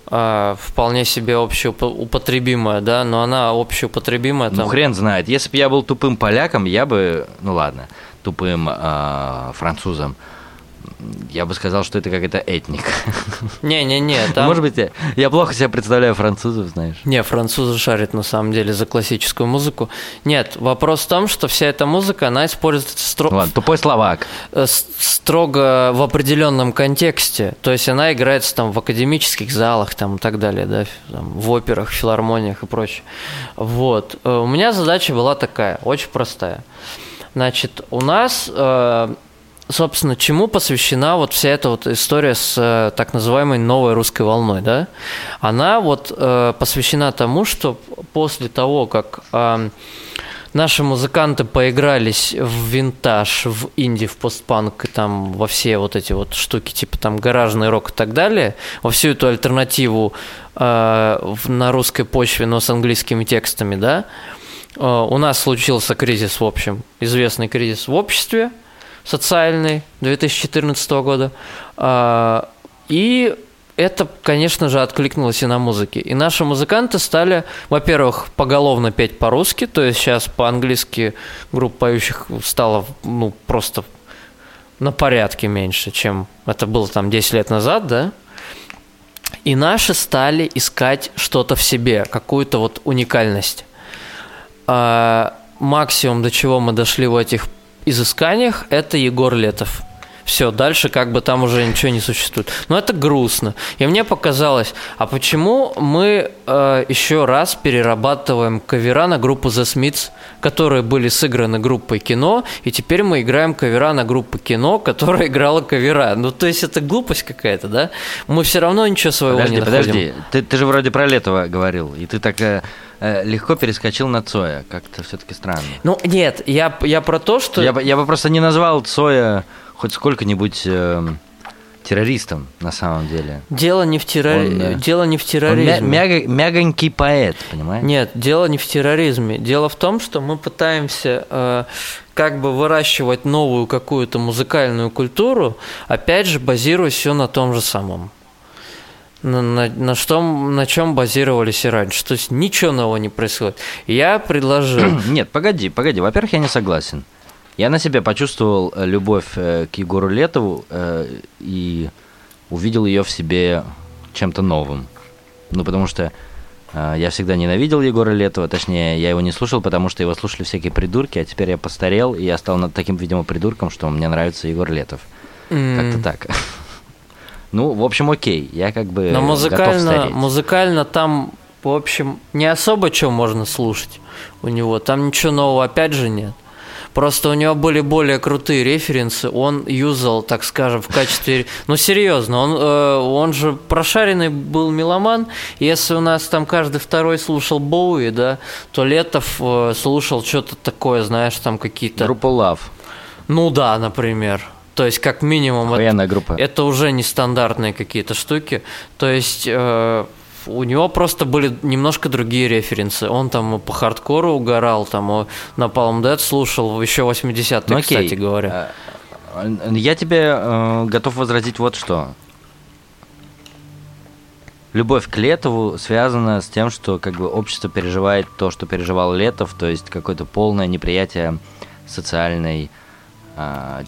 э, вполне себе общеупотребимая, да, но она общеупотребимая. Ну, там... хрен знает. Если бы я был тупым поляком, я бы, ну ладно, тупым э, французом, я бы сказал, что это какая-то этника. Не-не-не, там... Может быть, я, я плохо себе представляю французов, знаешь. Не, французы шарят на самом деле за классическую музыку. Нет, вопрос в том, что вся эта музыка, она используется строго... Ладно, тупой словак. Э, строго в определенном контексте. То есть она играется там в академических залах там и так далее, да, там, в операх, филармониях и прочее. Вот. Э, у меня задача была такая, очень простая. Значит, у нас э, собственно, чему посвящена вот вся эта вот история с э, так называемой новой русской волной, да? Она вот э, посвящена тому, что после того, как э, наши музыканты поигрались в винтаж, в инди, в постпанк и там во все вот эти вот штуки, типа там гаражный рок и так далее, во всю эту альтернативу э, на русской почве, но с английскими текстами, да, э, у нас случился кризис, в общем, известный кризис в обществе – социальный 2014 года. А, и это, конечно же, откликнулось и на музыке. И наши музыканты стали, во-первых, поголовно петь по-русски, то есть сейчас по-английски групп поющих стало ну, просто на порядке меньше, чем это было там 10 лет назад, да? И наши стали искать что-то в себе, какую-то вот уникальность. А максимум, до чего мы дошли в этих изысканиях это Егор Летов. Все, дальше как бы там уже ничего не существует. Но это грустно. И мне показалось, а почему мы э, еще раз перерабатываем кавера на группу The Smiths, которые были сыграны группой кино, и теперь мы играем кавера на группу кино, которая играла кавера. Ну, то есть это глупость какая-то, да? Мы все равно ничего своего подожди, не находим. Подожди, ты, ты же вроде про Летова говорил, и ты так э, легко перескочил на Цоя. Как-то все-таки странно. Ну, нет, я, я про то, что... Я, я бы просто не назвал Цоя хоть сколько-нибудь э, террористом на самом деле. Дело не в, террор... он, э, дело не в терроризме. Он мя... Мяг... мягонький поэт, понимаешь? Нет, дело не в терроризме. Дело в том, что мы пытаемся э, как бы выращивать новую какую-то музыкальную культуру, опять же, базируясь все на том же самом на, на, на, что, на чем базировались и раньше. То есть ничего нового не происходит. Я предложил... Нет, погоди, погоди. Во-первых, я не согласен. Я на себе почувствовал э, любовь э, к Егору Летову э, и увидел ее в себе чем-то новым. Ну, потому что я всегда ненавидел Егора Летова, точнее, я его не слушал, потому что его слушали всякие придурки, а теперь я постарел, и я стал над таким, видимо, придурком, что мне нравится Егор Летов. Mm. Как-то так. Ну, в общем, окей, я как бы Но музыкально, музыкально там, в общем, не особо что можно слушать у него. Там ничего нового опять же нет. Просто у него были более крутые референсы. Он юзал, так скажем, в качестве... Ну, серьезно, он, э, он же прошаренный был меломан. Если у нас там каждый второй слушал Боуи, да, то Летов э, слушал что-то такое, знаешь, там какие-то... Группа Love. Ну да, например. То есть, как минимум, Военная группа. это уже нестандартные какие-то штуки. То есть, э, у него просто были немножко другие референсы. Он там по хардкору угорал, там на Palm Dead слушал еще 80-е, ну, кстати говоря. Э, я тебе э, готов возразить вот что. Любовь к Летову связана с тем, что как бы общество переживает то, что переживал Летов, то есть какое-то полное неприятие социальной э,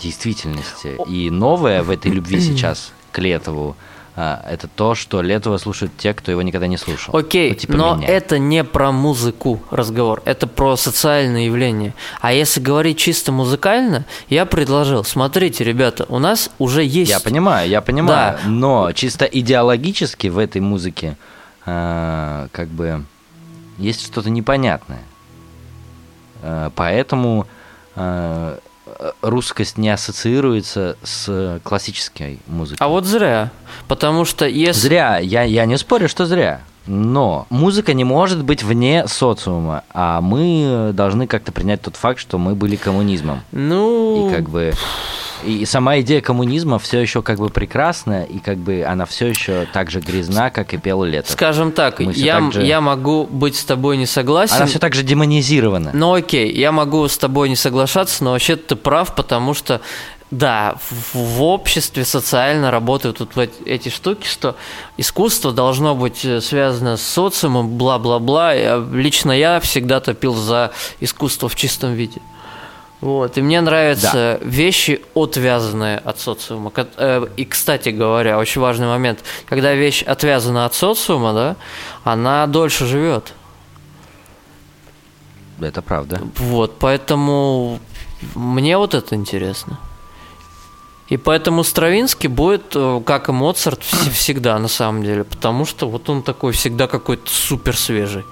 действительности. И новое в этой любви сейчас к Летову а, это то, что Летова слушают те, кто его никогда не слушал. Окей, ну, типа но меня. это не про музыку разговор, это про социальное явление. А если говорить чисто музыкально, я предложил, смотрите, ребята, у нас уже есть... Я понимаю, я понимаю, да. но чисто идеологически в этой музыке э, как бы есть что-то непонятное. Э, поэтому э, русскость не ассоциируется с классической музыкой. А вот зря. Потому что если... Зря. Я, я не спорю, что зря. Но музыка не может быть вне социума, а мы должны как-то принять тот факт, что мы были коммунизмом. Ну... И как бы и сама идея коммунизма все еще как бы прекрасна, и как бы она все еще так же грязна, как и пел лето. Скажем так, я, так же... я могу быть с тобой не согласен. Она все так же демонизирована. Ну окей, я могу с тобой не соглашаться, но вообще ты прав, потому что да, в, обществе социально работают вот эти штуки, что искусство должно быть э, связано с социумом, бла-бла-бла. Лично я всегда топил за искусство в чистом виде. Вот, и мне нравятся да. вещи, отвязанные от социума. Э, и, кстати говоря, очень важный момент, когда вещь отвязана от социума, да, она дольше живет. Это правда. Вот, поэтому мне вот это интересно. И поэтому Стравинский будет, э, как и Моцарт, всегда на самом деле, потому что вот он такой всегда какой-то супер свежий.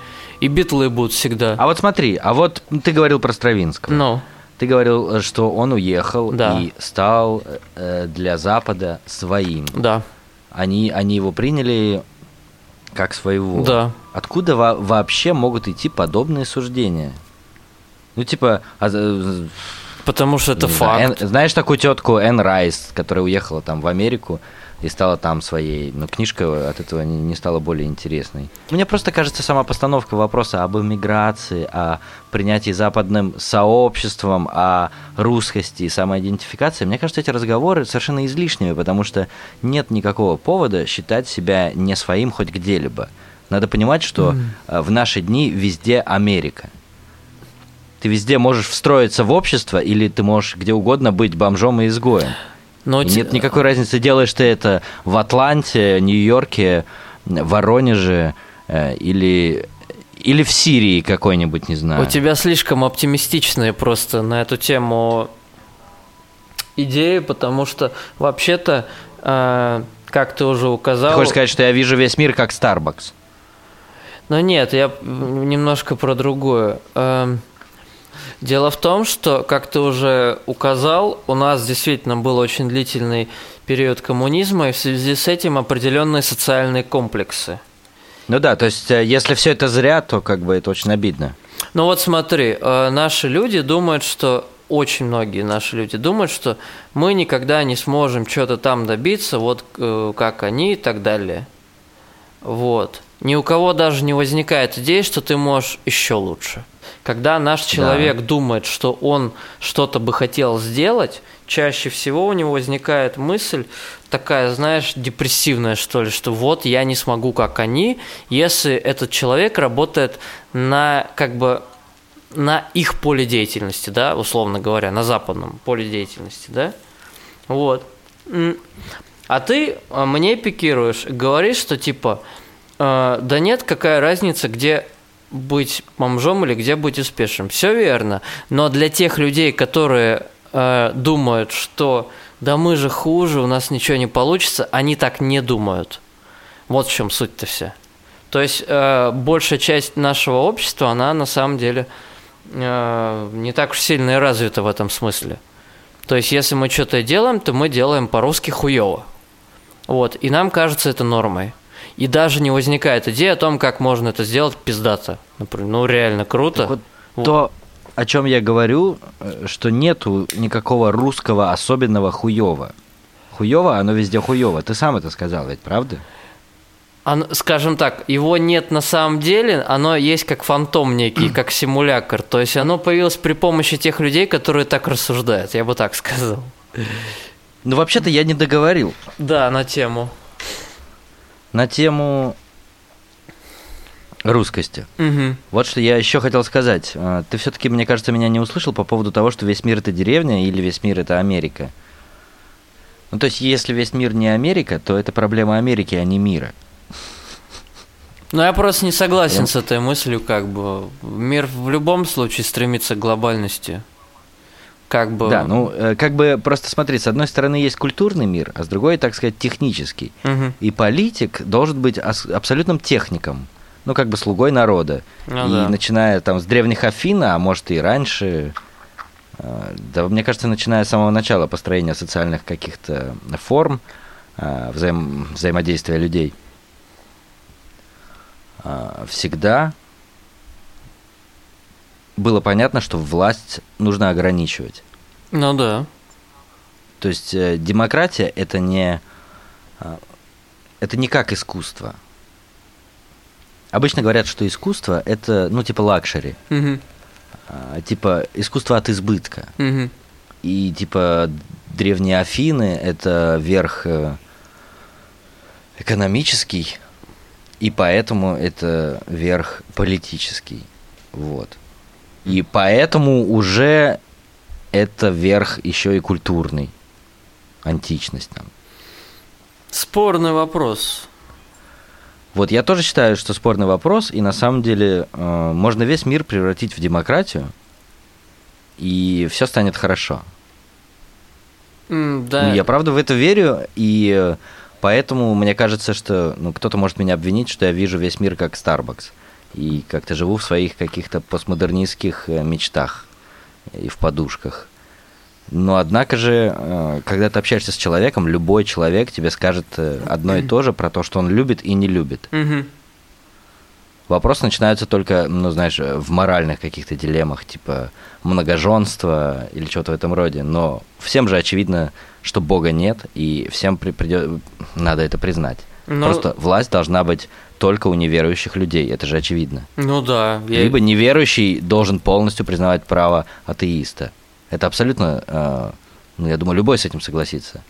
И битлы будут всегда. А вот смотри, а вот ты говорил про Стравинского. Ну. No. Ты говорил, что он уехал да. и стал э, для Запада своим. Да. Они, они его приняли как своего. Да. Откуда во вообще могут идти подобные суждения? Ну, типа... А, э, Потому что это факт. Эн, знаешь такую тетку Энн Райс, которая уехала там в Америку, и стала там своей. Но книжка от этого не, не стала более интересной. Мне просто кажется сама постановка вопроса об эмиграции, о принятии западным сообществом, о русскости и самоидентификации, мне кажется, эти разговоры совершенно излишними, потому что нет никакого повода считать себя не своим хоть где-либо. Надо понимать, что mm. в наши дни везде Америка. Ты везде можешь встроиться в общество, или ты можешь где угодно быть бомжом и изгоем. Но и нет никакой разницы, делаешь ты это в Атланте, Нью-Йорке, Воронеже э, или или в Сирии какой-нибудь, не знаю. У тебя слишком оптимистичные просто на эту тему идеи, потому что вообще-то, э, как ты уже указал... Ты хочешь сказать, что я вижу весь мир как Starbucks? Ну нет, я немножко про другое. Э, Дело в том, что, как ты уже указал, у нас действительно был очень длительный период коммунизма, и в связи с этим определенные социальные комплексы. Ну да, то есть, э, если все это зря, то как бы это очень обидно. Ну вот смотри, э, наши люди думают, что очень многие наши люди думают, что мы никогда не сможем что-то там добиться, вот э, как они и так далее. Вот. Ни у кого даже не возникает идеи, что ты можешь еще лучше. Когда наш человек да. думает, что он что-то бы хотел сделать, чаще всего у него возникает мысль такая, знаешь, депрессивная, что ли, что вот я не смогу, как они, если этот человек работает на, как бы, на их поле деятельности, да, условно говоря, на западном поле деятельности, да, вот. А ты а, мне пикируешь, говоришь, что типа, э, да нет, какая разница, где быть бомжом или где быть успешным. Все верно. Но для тех людей, которые э, думают, что да мы же хуже, у нас ничего не получится, они так не думают. Вот в чем суть-то вся. То есть э, большая часть нашего общества, она на самом деле э, не так уж сильно и развито в этом смысле. То есть, если мы что-то делаем, то мы делаем по-русски хуево. Вот, и нам кажется это нормой. И даже не возникает идея о том, как можно это сделать пиздато. Например, ну реально круто. Так вот, то, о чем я говорю, э, что нету никакого русского особенного хуева. Хуево, оно везде хуево. Ты сам это сказал, ведь правда? Оно, скажем так, его нет на самом деле, оно есть как фантом некий, как симулятор. То есть оно появилось при помощи тех людей, которые так рассуждают, я бы так сказал. Ну, вообще-то я не договорил. Да, на тему. На тему русскости. Угу. Вот что я еще хотел сказать. А, Ты все-таки, мне кажется, меня не услышал по поводу того, что весь мир это деревня или весь мир это Америка. Ну, то есть, если весь мир не Америка, то это проблема Америки, а не мира. Ну, я просто не согласен с этой мыслью, как бы. Мир в любом случае стремится к глобальности. Как бы... Да, ну, э, как бы просто смотри, с одной стороны есть культурный мир, а с другой, так сказать, технический. Мгм. И политик должен быть абсолютным техником, ну, как бы слугой народа. Ну и да. начиная там с древних Афин, а может и раньше, э, да, мне кажется, начиная с самого начала построения социальных каких-то форм, э, взаим- взаимодействия людей, всегда было понятно, что власть нужно ограничивать. Ну да. То есть э, демократия это не а, это не как искусство. Обычно говорят, что искусство это ну типа luxury, а, типа искусство от избытка. Мгм. И типа древние Афины это верх э, экономический, и поэтому это верх политический. Вот. И поэтому уже это верх еще и культурный. Античность там. Спорный вопрос. Вот я тоже считаю, что спорный вопрос, и на самом деле э, можно весь мир превратить в демократию, и все станет хорошо. М, Да. Ну, я правда в это верю, и поэтому мне кажется, что ну, кто-то может меня обвинить, что я вижу весь мир как Starbucks, и как-то живу в своих каких-то постмодернистских э, мечтах и в подушках. Но однако же, э, когда ты общаешься с человеком, любой человек тебе скажет э, одно и то же про то, что он любит и не любит. Вопрос начинается только, ну, знаешь, в моральных каких-то дилеммах, типа многоженства или чего-то в этом роде. Но всем же очевидно, что Бога нет, и всем при- придё- надо это признать. Ну- Просто власть должна быть только у неверующих людей, это же очевидно. Ну да. я- Либо неверующий должен полностью признавать право атеиста. Это абсолютно, э, ну, я думаю, любой с этим согласится.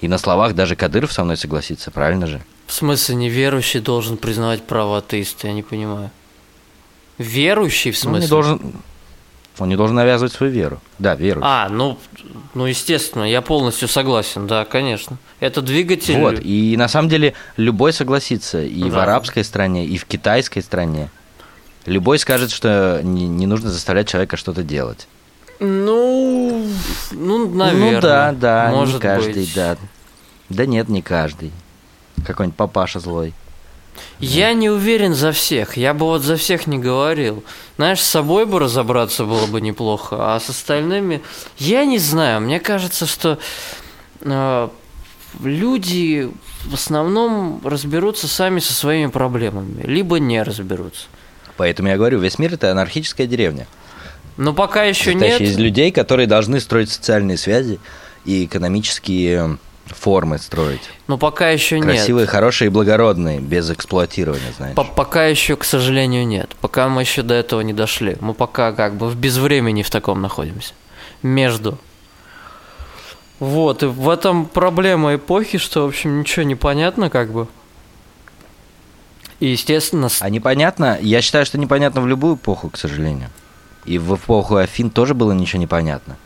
И на словах даже Кадыров со мной согласится, правильно же? В смысле, неверующий должен признавать право атеиста, я не понимаю. Верующий, в Ну, смысле? не должен, он не должен навязывать свою веру. Да, веру. А, ну, ну, естественно, я полностью согласен, да, конечно. Это двигатель. Вот, и на самом деле любой согласится, и в Да. арабской стране, и в китайской стране. Любой скажет, что не, не нужно заставлять человека что-то делать. Ну, ну, наверное. Ну да, да, может не каждый, быть. да. Да нет, не каждый. Какой-нибудь папаша злой. Я не уверен за всех. Я бы вот за всех не говорил. Знаешь, с собой бы разобраться было бы неплохо, а с остальными я не знаю. Мне кажется, что э, люди в основном разберутся сами со своими проблемами, либо не разберутся. Поэтому я говорю, весь мир это анархическая деревня. Но пока еще состоящая нет. из людей, которые должны строить социальные связи и экономические формы строить. Но пока еще Красивые, нет. хорошие и благородные, без эксплуатирования, знаешь. По- пока еще, к сожалению, нет. Пока мы еще до этого не дошли. Мы пока как бы в безвремени в таком находимся. Между. Вот, и в этом проблема эпохи, что, в общем, ничего не понятно, как бы. И, естественно, А непонятно, я считаю, что непонятно в любую эпоху, к сожалению. И в эпоху Афин тоже было ничего непонятно.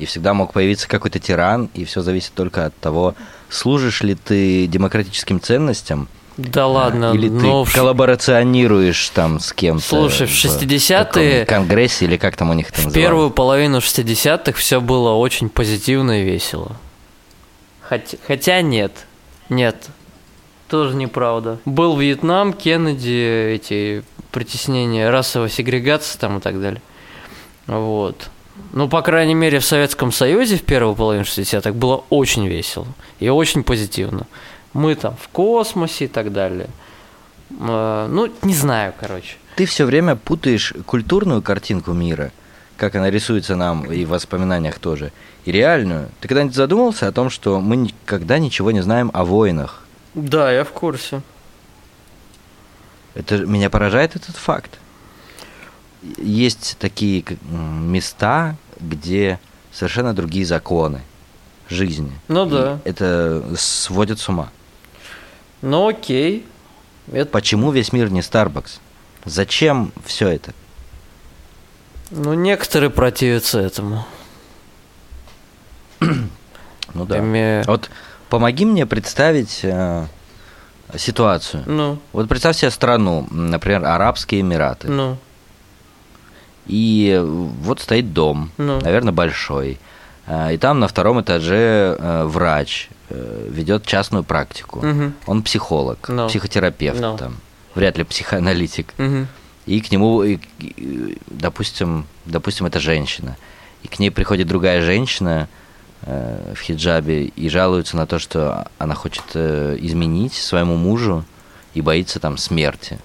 И всегда мог появиться какой-то тиран, и все зависит только от того, служишь ли ты демократическим ценностям, да а, ладно, или ты но в- коллаборационируешь там с кем-то. Слушай, в 60-е каком Конгрессе или как там у них это в называлось. первую половину 60-х все было очень позитивно и весело. Хотя, хотя нет, нет, тоже неправда. Был Вьетнам, Кеннеди, эти притеснения, расовая сегрегация там и так далее. Вот. Ну, по крайней мере, в Советском Союзе в первой половине 60-х было очень весело и очень позитивно. Мы там в космосе и так далее. Э, Ну, не знаю, короче. Ты все время путаешь культурную картинку мира, как она рисуется нам и в воспоминаниях тоже, и реальную. Ты когда-нибудь задумался о том, что мы никогда ничего не знаем о войнах? Да, я в курсе. Это меня поражает этот факт. Есть такие места, где совершенно другие законы жизни. Ну И да. Это сводит с ума. Ну, окей. Это, Почему весь мир не Starbucks? Зачем все это? ну, некоторые противятся этому. Ну да. Ими- Вот помоги мне представить э, ситуацию. Ну, Вот представь себе страну, например, Арабские Эмираты. ну, И вот стоит дом, Ну. наверное, большой. А, И там на втором этаже э, врач э, ведет частную практику. Мгм. Он психолог, Ну. психотерапевт Ну. там, вряд ли психоаналитик. мгм. И к нему, и- и, допустим, допустим, это женщина. И к ней приходит другая женщина э, в хиджабе и жалуется на то, что она хочет э, изменить своему мужу и боится там смерти.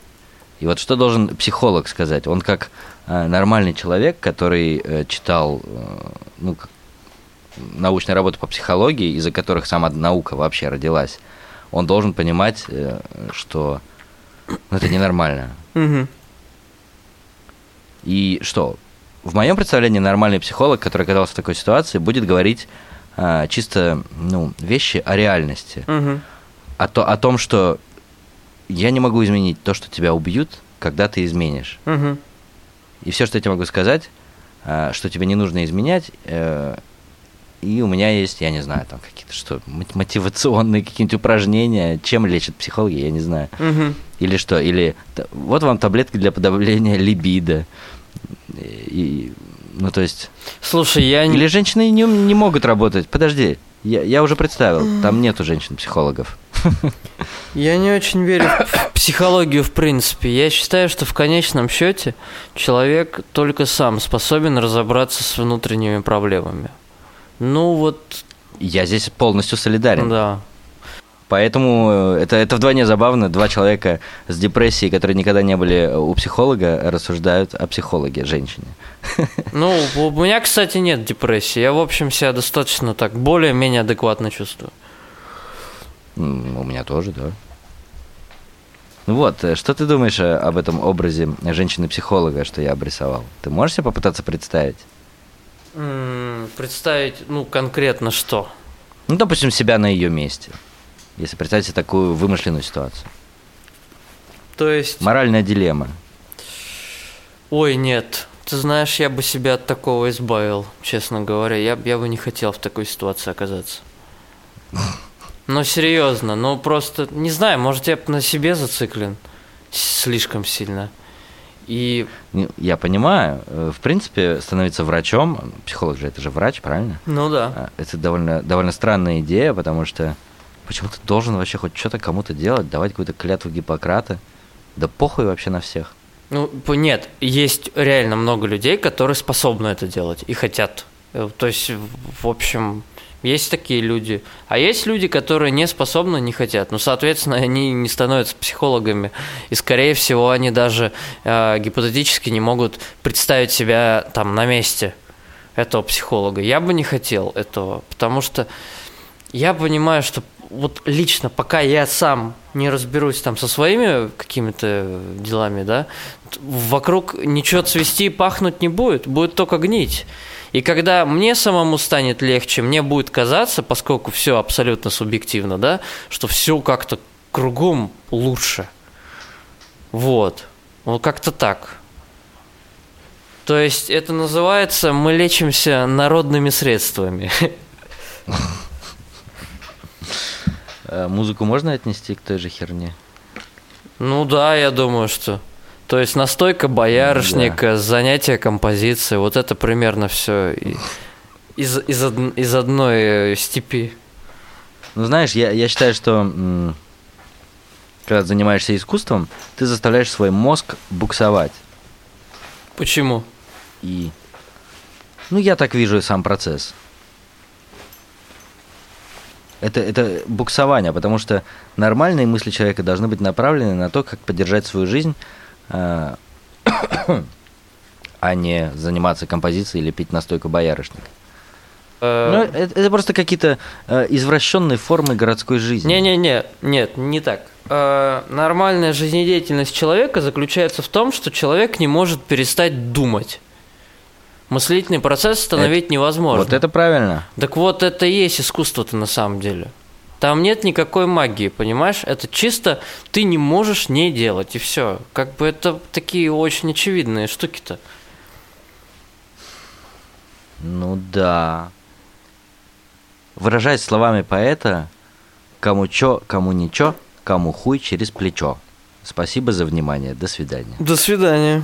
И вот что должен психолог сказать? Он как нормальный человек, который э, читал э, ну, научные работы по психологии, из-за которых сама наука вообще родилась, он должен понимать, э, что ну, это ненормально. И что? В моем представлении нормальный психолог, который оказался в такой ситуации, будет говорить а, чисто ну, вещи о реальности. Мгм. О, то, о том, что я не могу изменить то, что тебя убьют, когда ты изменишь. И все, что я тебе могу сказать, а, что тебе не нужно изменять, э, и у меня есть, я не знаю, там какие-то что, мо- мотивационные какие-нибудь упражнения, чем лечат психологи, я не знаю. Мгм. Или что? Или вот вам таблетки для подавления либидо. И, ну, то есть... Слушай, я не... Или женщины не, не могут работать. Подожди, я, я уже представил, там нету женщин-психологов. Я не очень верю в психологию в принципе. Я считаю, что в конечном счете человек только сам способен разобраться с внутренними проблемами. Ну вот, Я здесь полностью солидарен. да. Поэтому э, это, это вдвойне забавно. Два человека с депрессией, которые никогда не были у психолога, рассуждают о психологе, женщине. Ну, у меня, кстати, нет депрессии. Я, в общем, себя достаточно так более-менее адекватно чувствую. У меня тоже, да. Вот, э, что ты думаешь э, об этом образе женщины-психолога, что я обрисовал? Ты можешь себе попытаться представить? Представить, ну, конкретно что? Ну, допустим, себя на ее месте. Если представить себе такую вымышленную ситуацию. То есть... Моральная дилемма. Ой, нет. Ты знаешь, я бы себя от такого избавил, честно говоря. Я, я бы не хотел в такой ситуации оказаться. Ну, серьезно, ну просто, не знаю, может, я на себе зациклен слишком сильно. И, Я понимаю, э, в принципе, становиться врачом, психолог же это же врач, правильно? ну да. А, Это довольно, довольно странная идея, потому что почему ты должен вообще хоть что-то кому-то делать, давать какую-то клятву Гиппократа? Да похуй вообще на всех. Ну, нет, есть реально много людей, которые способны это делать и хотят. Э, То есть, в общем, есть такие люди. А есть люди, которые не способны, не хотят. Ну, соответственно, они не становятся психологами. И, скорее всего, они даже э, гипотетически не могут представить себя там на месте этого психолога. Я бы не хотел этого, потому что я понимаю, что вот лично, пока я сам не разберусь там со своими какими-то делами, да, вокруг ничего цвести и пахнуть не будет, будет только гнить. И когда мне самому станет легче, мне будет казаться, поскольку все абсолютно субъективно, да, что все как-то кругом лучше. Вот. Вот как-то так. То есть это называется мы лечимся народными средствами. Э, Музыку можно отнести к той же херне? Ну да, я думаю, что. То есть настойка боярышника, занятие композицией, вот это примерно все из, из, од- из одной э, степи. Ну, знаешь, я, я считаю, что когда ты занимаешься искусством, ты заставляешь свой мозг буксовать. Почему? И Ну, я так вижу сам процесс. Это, это буксование, потому что нормальные мысли человека должны быть направлены на то, как поддержать свою жизнь, а, а не заниматься композицией или пить настойку боярышника. Э, Ну, это, это просто какие-то э, извращенные формы городской жизни. Не-не-не, нет, не так. Э, Нормальная жизнедеятельность человека заключается в том, что человек не может перестать думать. Мыслительный процесс остановить невозможно. Вот это правильно. Так вот, это и есть искусство-то на самом деле. Там нет никакой магии, понимаешь? Это чисто ты не можешь не делать, и все. Как бы это такие очень очевидные штуки-то. Ну да. Выражаясь словами поэта, кому чё, кому ничего, кому хуй через плечо. Спасибо за внимание. До свидания. До свидания.